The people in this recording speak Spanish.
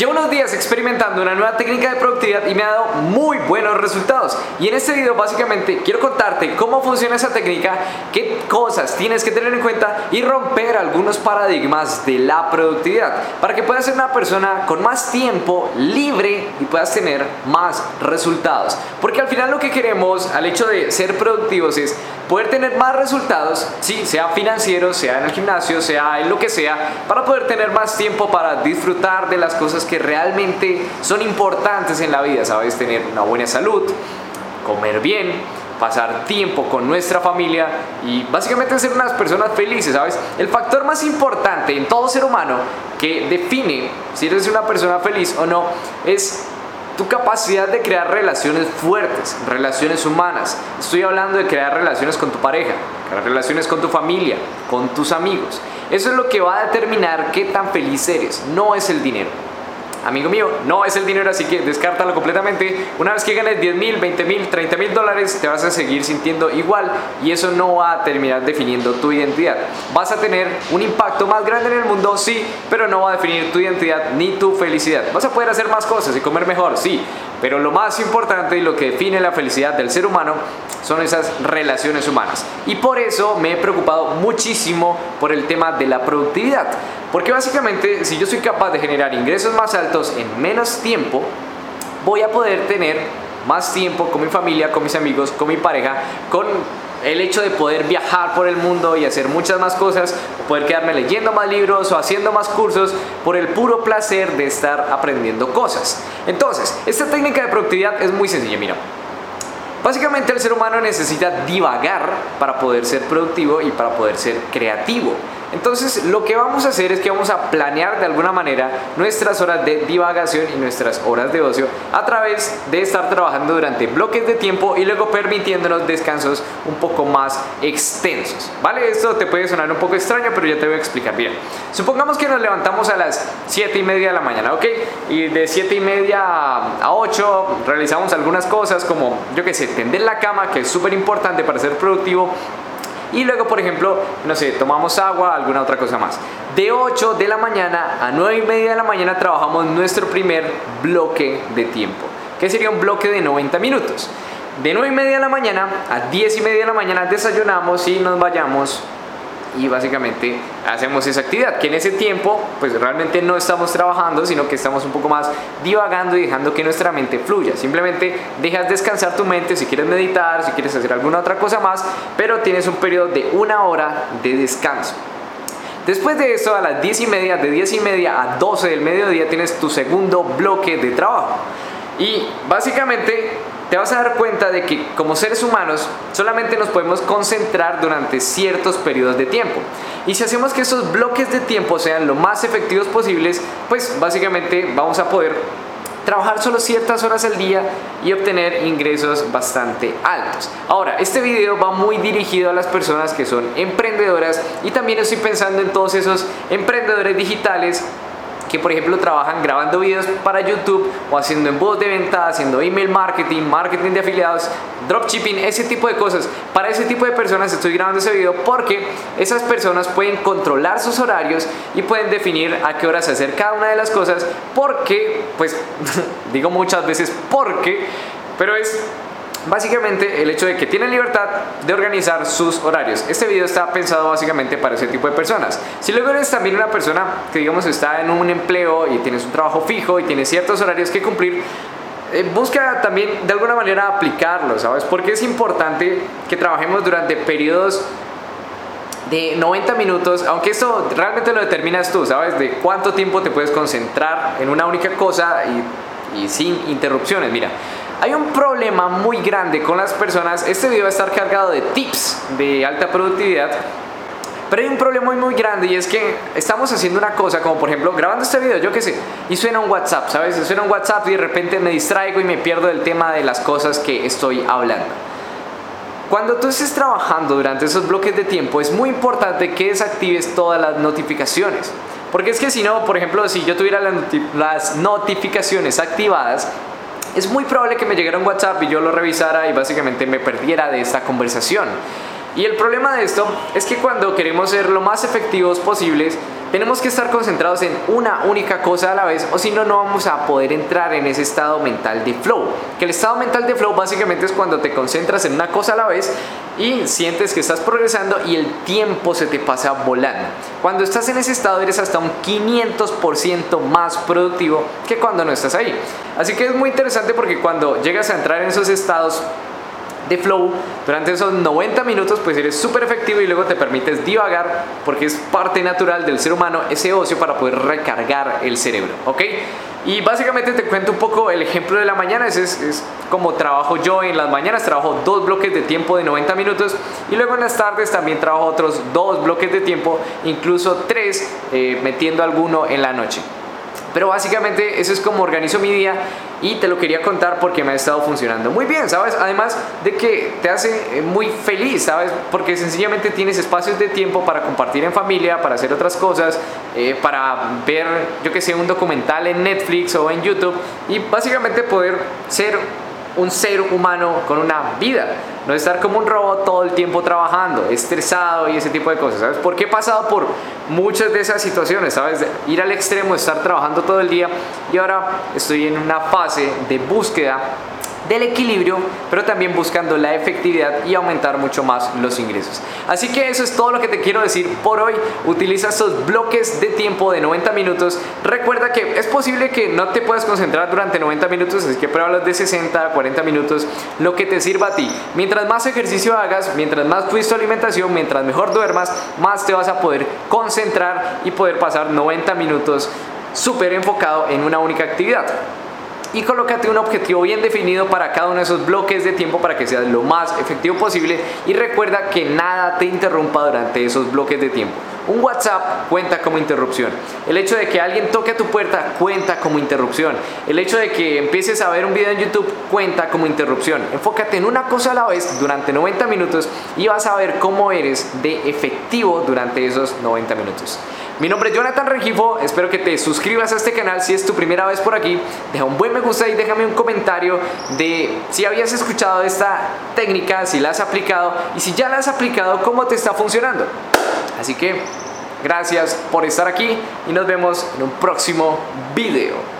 Llevo unos días experimentando una nueva técnica de productividad y me ha dado muy buenos resultados. Y en este video básicamente quiero contarte cómo funciona esa técnica, qué cosas tienes que tener en cuenta y romper algunos paradigmas de la productividad para que puedas ser una persona con más tiempo libre y puedas tener más resultados. Porque al final lo que queremos al hecho de ser productivos es poder tener más resultados, sí, sea financiero, sea en el gimnasio, sea en lo que sea, para poder tener más tiempo para disfrutar de las cosas que realmente son importantes en la vida, ¿sabes? Tener una buena salud, comer bien, pasar tiempo con nuestra familia y básicamente ser unas personas felices, ¿sabes? El factor más importante en todo ser humano que define si eres una persona feliz o no es tu capacidad de crear relaciones fuertes, relaciones humanas. Estoy hablando de crear relaciones con tu pareja, crear relaciones con tu familia, con tus amigos. Eso es lo que va a determinar qué tan feliz eres, no es el dinero amigo mío, no es el dinero, así que descártalo completamente. Una vez que ganes 10 mil, 20 mil, 30 mil dólares, te vas a seguir sintiendo igual y eso no va a terminar definiendo tu identidad. Vas a tener un impacto más grande en el mundo, sí, pero no va a definir tu identidad ni tu felicidad. Vas a poder hacer más cosas y comer mejor, sí, pero lo más importante y lo que define la felicidad del ser humano son esas relaciones humanas. Y por eso me he preocupado muchísimo por el tema de la productividad. Porque básicamente si yo soy capaz de generar ingresos más altos en menos tiempo, voy a poder tener más tiempo con mi familia, con mis amigos, con mi pareja, con el hecho de poder viajar por el mundo y hacer muchas más cosas, poder quedarme leyendo más libros o haciendo más cursos por el puro placer de estar aprendiendo cosas. Entonces, esta técnica de productividad es muy sencilla, mira. Básicamente el ser humano necesita divagar para poder ser productivo y para poder ser creativo. Entonces lo que vamos a hacer es que vamos a planear de alguna manera nuestras horas de divagación y nuestras horas de ocio a través de estar trabajando durante bloques de tiempo y luego permitiéndonos descansos un poco más extensos. ¿Vale? Esto te puede sonar un poco extraño, pero ya te voy a explicar bien. Supongamos que nos levantamos a las 7 y media de la mañana, ¿ok? Y de 7 y media a 8 realizamos algunas cosas como, yo qué sé, tender la cama, que es súper importante para ser productivo y luego, por ejemplo, no sé, tomamos agua, alguna otra cosa más. De 8 de la mañana a 9 y media de la mañana trabajamos nuestro primer bloque de tiempo, que sería un bloque de 90 minutos. De 9 y media de la mañana a 10 y media de la mañana desayunamos y nos vayamos y básicamente hacemos esa actividad, que en ese tiempo pues realmente no estamos trabajando, sino que estamos un poco más divagando y dejando que nuestra mente fluya. Simplemente dejas descansar tu mente si quieres meditar, si quieres hacer alguna otra cosa más, pero tienes un periodo de una hora de descanso. Después de eso, a las 10 y media, de 10 y media a 12 del mediodía, tienes tu segundo bloque de trabajo. Y básicamente te vas a dar cuenta de que como seres humanos solamente nos podemos concentrar durante ciertos periodos de tiempo. Y si hacemos que esos bloques de tiempo sean lo más efectivos posibles, pues básicamente vamos a poder trabajar solo ciertas horas al día y obtener ingresos bastante altos. Ahora, este video va muy dirigido a las personas que son emprendedoras y también estoy pensando en todos esos emprendedores digitales que por ejemplo trabajan grabando videos para YouTube o haciendo embudos de venta, haciendo email marketing, marketing de afiliados, dropshipping, ese tipo de cosas. Para ese tipo de personas estoy grabando ese video porque esas personas pueden controlar sus horarios y pueden definir a qué horas hacer cada una de las cosas porque, pues digo muchas veces porque, pero es básicamente el hecho de que tienen libertad de organizar sus horarios. Este video está pensado básicamente para ese tipo de personas. Si luego eres también una persona que digamos está en un empleo y tienes un trabajo fijo y tienes ciertos horarios que cumplir, eh, busca también de alguna manera aplicarlo, ¿sabes? Porque es importante que trabajemos durante periodos de 90 minutos, aunque esto realmente lo determinas tú, ¿sabes? De cuánto tiempo te puedes concentrar en una única cosa y, y sin interrupciones. Mira, hay un problema muy grande con las personas. Este video va a estar cargado de tips de alta productividad. Pero hay un problema muy, muy grande y es que estamos haciendo una cosa, como por ejemplo grabando este video, yo qué sé, y suena un WhatsApp, ¿sabes? Suena un WhatsApp y de repente me distraigo y me pierdo del tema de las cosas que estoy hablando. Cuando tú estés trabajando durante esos bloques de tiempo, es muy importante que desactives todas las notificaciones. Porque es que si no, por ejemplo, si yo tuviera las notificaciones activadas, es muy probable que me llegara un WhatsApp y yo lo revisara y básicamente me perdiera de esta conversación. Y el problema de esto es que cuando queremos ser lo más efectivos posibles, tenemos que estar concentrados en una única cosa a la vez o si no, no vamos a poder entrar en ese estado mental de flow. Que el estado mental de flow básicamente es cuando te concentras en una cosa a la vez y sientes que estás progresando y el tiempo se te pasa volando. Cuando estás en ese estado eres hasta un 500% más productivo que cuando no estás ahí. Así que es muy interesante porque cuando llegas a entrar en esos estados de flow durante esos 90 minutos pues eres súper efectivo y luego te permites divagar porque es parte natural del ser humano ese ocio para poder recargar el cerebro, ¿ok? Y básicamente te cuento un poco el ejemplo de la mañana, es, es, como trabajo yo en las mañanas, trabajo dos bloques de tiempo de 90 minutos y luego en las tardes también trabajo otros dos bloques de tiempo, incluso tres eh, metiendo alguno en la noche. Pero básicamente eso es como organizo mi día y te lo quería contar porque me ha estado funcionando muy bien, ¿sabes? Además de que te hace eh, muy feliz, ¿sabes? Porque sencillamente tienes espacios de tiempo para compartir en familia, para hacer otras cosas, eh, para ver, yo que sé, un documental en Netflix o en YouTube y básicamente poder ser un ser humano con una vida. No estar como un robot todo el tiempo trabajando, estresado y ese tipo de cosas, ¿sabes? Porque he pasado por muchas de esas situaciones, ¿sabes? ir al extremo, estar trabajando todo el día y ahora estoy en una fase de búsqueda del equilibrio, pero también buscando la efectividad y aumentar mucho más los ingresos. Así que eso es todo lo que te quiero decir por hoy. Utiliza estos bloques de tiempo de 90 minutos. Recuerda que es posible que no te puedas concentrar durante 90 minutos, así que prueba los de 60 a 40 minutos, lo que te sirva a ti. Mientras más ejercicio hagas, mientras más cuides tu alimentación, mientras mejor duermas, más te vas a poder concentrar y poder pasar 90 minutos súper enfocado en una única actividad y colócate un objetivo bien definido para cada uno de esos bloques de tiempo para que seas lo más efectivo posible y recuerda que nada te interrumpa durante esos bloques de tiempo. Un WhatsApp cuenta como interrupción. El hecho de que alguien toque a tu puerta cuenta como interrupción. El hecho de que empieces a ver un video en YouTube cuenta como interrupción. Enfócate en una cosa a la vez durante 90 minutos y vas a ver cómo eres de efectivo durante esos 90 minutos. Mi nombre es Jonathan Regifo, espero que te suscribas a este canal si es tu primera vez por aquí, deja un buen me gusta y déjame un comentario de si habías escuchado esta técnica, si la has aplicado y si ya la has aplicado, cómo te está funcionando. Así que gracias por estar aquí y nos vemos en un próximo video.